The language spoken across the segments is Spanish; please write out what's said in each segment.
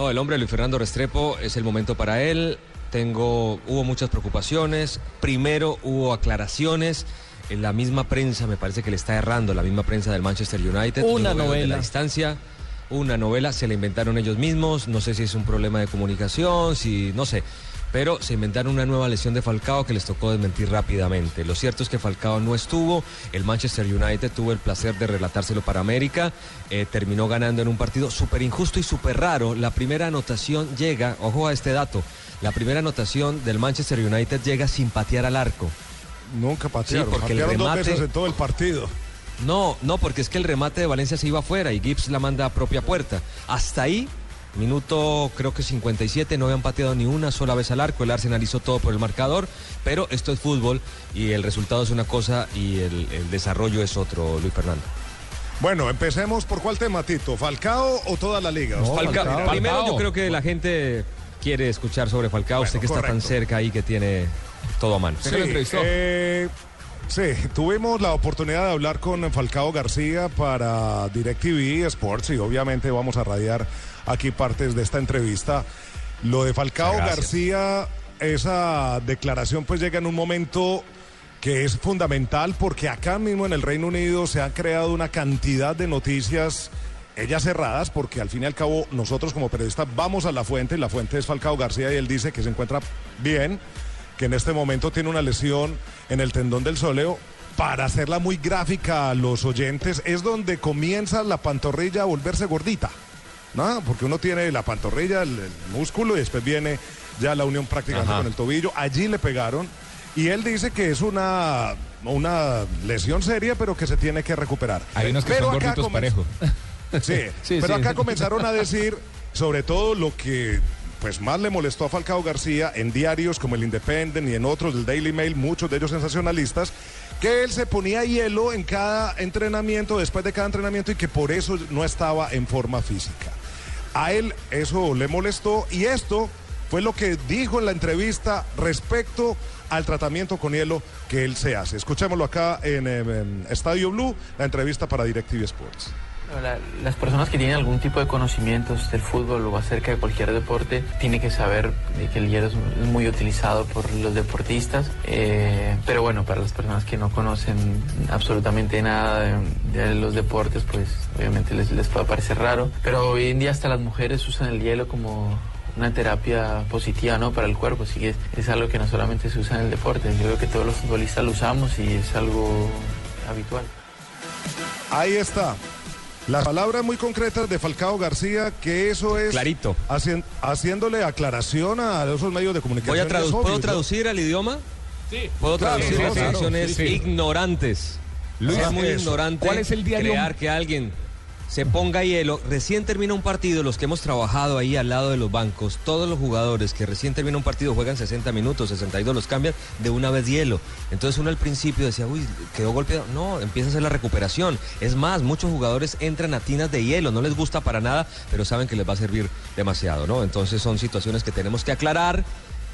No, el hombre Luis Fernando Restrepo es el momento para él. Tengo, hubo muchas preocupaciones. Primero hubo aclaraciones. En la misma prensa me parece que le está errando, la misma prensa del Manchester United. Una novela. la distancia. Una novela, se la inventaron ellos mismos. No sé si es un problema de comunicación, si no sé. Pero se inventaron una nueva lesión de Falcao que les tocó desmentir rápidamente. Lo cierto es que Falcao no estuvo. El Manchester United tuvo el placer de relatárselo para América. eh, terminó ganando en un partido súper injusto y súper raro. La primera anotación llega, ojo a este dato, la primera anotación del Manchester United llega sin patear al arco. Nunca patearon. Sí, porque el dos remate- veces en todo el partido. No, no, porque es que el remate de Valencia se iba afuera y Gibbs la manda a propia puerta. Hasta ahí, minuto creo que 57, no habían pateado ni una sola vez al arco. El Arsenal hizo todo por el marcador, pero esto es fútbol y el resultado es una cosa y el, el desarrollo es otro, Luis Fernando. Bueno, empecemos por cuál tema, Tito. ¿Falcao o toda la liga? Falcao. Primero yo creo que la gente quiere escuchar sobre Falcao, usted que está tan cerca ahí que tiene todo a mano. Sí, eh, sí, tuvimos la oportunidad de hablar con Falcao García para DirecTV Sports y obviamente vamos a radiar aquí partes de esta entrevista. Lo de Falcao gracias. García, esa declaración pues llega en un momento que es fundamental porque acá mismo en el Reino Unido se han creado una cantidad de noticias ellas cerradas porque al fin y al cabo nosotros como periodistas vamos a la fuente, la fuente es Falcao García y él dice que se encuentra bien, que en este momento tiene una lesión en el tendón del sóleo. Para hacerla muy gráfica a los oyentes, es donde comienza la pantorrilla a volverse gordita. ¿no? Porque uno tiene la pantorrilla, el, el músculo y después viene ya la unión prácticamente Ajá. con el tobillo. Allí le pegaron y él dice que es una, una lesión seria, pero que se tiene que recuperar. Hay unos que Pero son acá gorditos comen- parejo. Sí, Sí, pero sí. acá comenzaron a decir, sobre todo lo que pues más le molestó a Falcao García en diarios como el Independent y en otros del Daily Mail, muchos de ellos sensacionalistas, que él se ponía hielo en cada entrenamiento, después de cada entrenamiento y que por eso no estaba en forma física. A él eso le molestó y esto fue lo que dijo en la entrevista respecto al tratamiento con hielo que él se hace. Escuchémoslo acá en, en Estadio Blue, la entrevista para DirecTV Sports. La- las personas que tienen algún tipo de conocimientos del fútbol o acerca de cualquier deporte tienen que saber que el hielo es muy utilizado por los deportistas, eh, pero bueno, para las personas que no conocen absolutamente nada de, de los deportes, pues obviamente les, les puede parecer raro, pero hoy en día hasta las mujeres usan el hielo como una terapia positiva ¿no? para el cuerpo, así que es, es algo que no solamente se usa en el deporte, yo creo que todos los futbolistas lo usamos y es algo habitual. Ahí está. Las palabras muy concretas de Falcao García, que eso es... Clarito. hacien- haciéndole aclaración a esos medios de comunicación. Voy a y tradu- es obvio, ¿Puedo ¿no? traducir al idioma? Sí. Puedo Claro, traducir sí, las sí, sí. ignorantes. Luis, es muy eso. ignorante ¿Cuál es el diario? crear que alguien se ponga hielo. Recién termina un partido, los que hemos trabajado ahí al lado de los bancos, todos los jugadores que recién termina un partido juegan 60 minutos, 62, los cambian de una vez hielo. Entonces uno al principio decía, uy, quedó golpeado. No, empieza a hacer la recuperación. Es más, muchos jugadores entran a tinas de hielo, no les gusta para nada, pero saben que les va a servir demasiado, ¿no? Entonces son situaciones que tenemos que aclarar.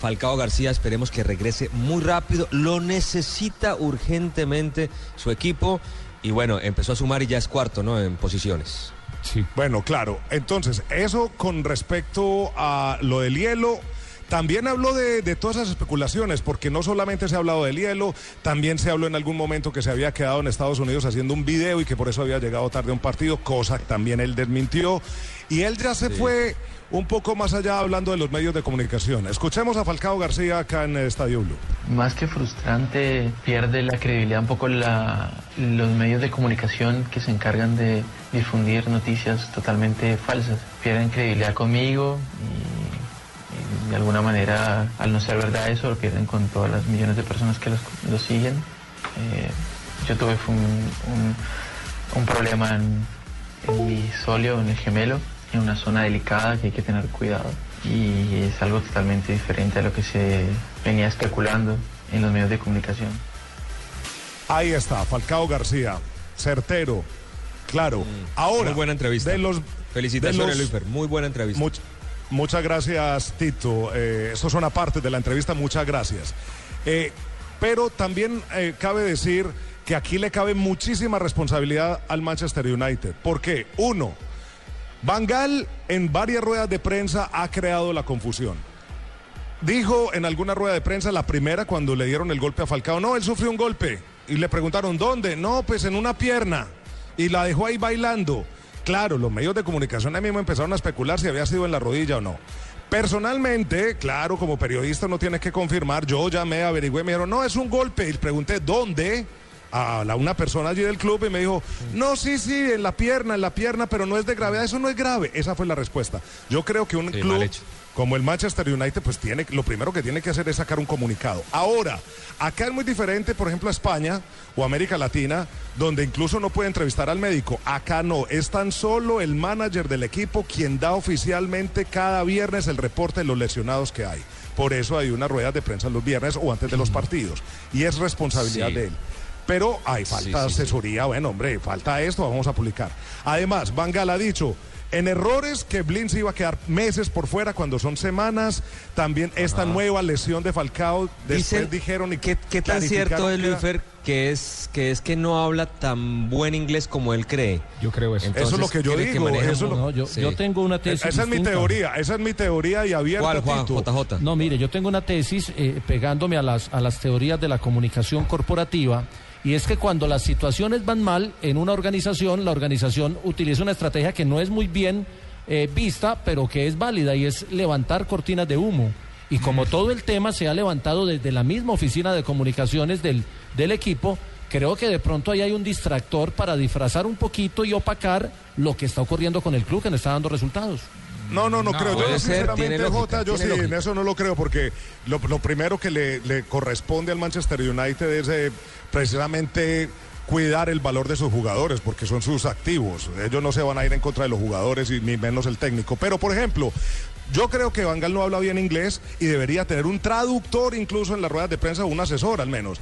Falcao García esperemos que regrese muy rápido, lo necesita urgentemente su equipo y bueno, empezó a sumar y ya es cuarto, ¿no? En posiciones. Sí. Bueno, claro. Entonces, eso con respecto a lo del hielo. También habló de, de todas esas especulaciones, porque no solamente se ha hablado del hielo, también se habló en algún momento que se había quedado en Estados Unidos haciendo un video y que por eso había llegado tarde a un partido, cosa que también él desmintió. Y él ya se fue un poco más allá hablando de los medios de comunicación. Escuchemos a Falcao García acá en el Estadio Blue. Más que frustrante, pierde la credibilidad un poco los medios de comunicación que se encargan de difundir noticias totalmente falsas. Pierden credibilidad conmigo y, de alguna manera, al no ser verdad eso, lo pierden con todas las millones de personas que los, siguen. Eh, yo tuve un, un- problema en, en mi sóleo, en el gemelo, en una zona delicada que hay que tener cuidado. Y es algo totalmente diferente a lo que se venía especulando en los medios de comunicación. Ahí está, Falcao García, certero, claro. Ahora, Mm. Muy buena entrevista. De los, Felicitaciones, de los- Luis Muy buena entrevista. Much- muchas gracias, Tito. Eh, estos son aparte de la entrevista, muchas gracias. Eh, pero también eh, cabe decir que aquí le cabe muchísima responsabilidad al Manchester United. Porque, uno, Bangal en varias ruedas de prensa ha creado la confusión. Dijo en alguna rueda de prensa, la primera cuando le dieron el golpe a Falcao, no, él sufrió un golpe. Y le preguntaron, ¿dónde? No, pues en una pierna. Y la dejó ahí bailando. Claro, los medios de comunicación ahí mismo empezaron a especular si había sido en la rodilla o no. Personalmente, claro, como periodista no tienes que confirmar, yo llamé, averigüé, me dijeron, no, es un golpe. Y pregunté, ¿dónde? A la, una persona allí del club y me dijo, no, sí, sí, en la pierna, en la pierna, pero no es de gravedad, eso no es grave. Esa fue la respuesta. Yo creo que un Sí, club como el Manchester United, pues tiene, lo primero que tiene que hacer es sacar un comunicado. Ahora, acá es muy diferente, por ejemplo, a España o América Latina, donde incluso no puede entrevistar al médico. Acá no, es tan solo el manager del equipo quien da oficialmente cada viernes el reporte de los lesionados que hay. Por eso hay unas ruedas de prensa los viernes o antes de los partidos. Y es responsabilidad Sí. de él. Pero hay falta Sí, de sí, sí. asesoría, bueno, hombre, falta esto, vamos a publicar. Además, Van Gaal ha dicho, en errores que Blin se iba a quedar meses por fuera cuando son semanas, también esta nueva lesión de Falcao, después Dicen dijeron y ¿Qué, qué tan cierto es, que Luifer, que es, que es que no habla tan buen inglés como él cree? Yo creo eso. Entonces, Eso es lo que yo que digo, maneja eso lo- No, yo, Sí. yo tengo una tesis. Esa es mi teoría, esa es mi teoría y abierta ¿Cuál. JJ. No, mire, yo tengo una tesis eh, pegándome a las, a las teorías de la comunicación corporativa y es que cuando las situaciones van mal en una organización, la organización utiliza una estrategia que no es muy bien eh, vista, pero que es válida y es levantar cortinas de humo. Y como todo el tema se ha levantado desde la misma oficina de comunicaciones del, del equipo, creo que de pronto ahí hay un distractor para disfrazar un poquito y opacar lo que está ocurriendo con el club que no está dando resultados. No, no, no, creo. Yo ser, sinceramente, lógica, Jota, yo sí, en eso no lo creo porque lo, lo primero que le, le corresponde al Manchester United es eh, precisamente cuidar el valor de sus jugadores porque son sus activos. Ellos no se van a ir en contra de los jugadores y ni menos el técnico. Pero, por ejemplo, yo creo que Van Gaal no habla bien inglés y debería tener un traductor incluso en las ruedas de prensa o un asesor al menos.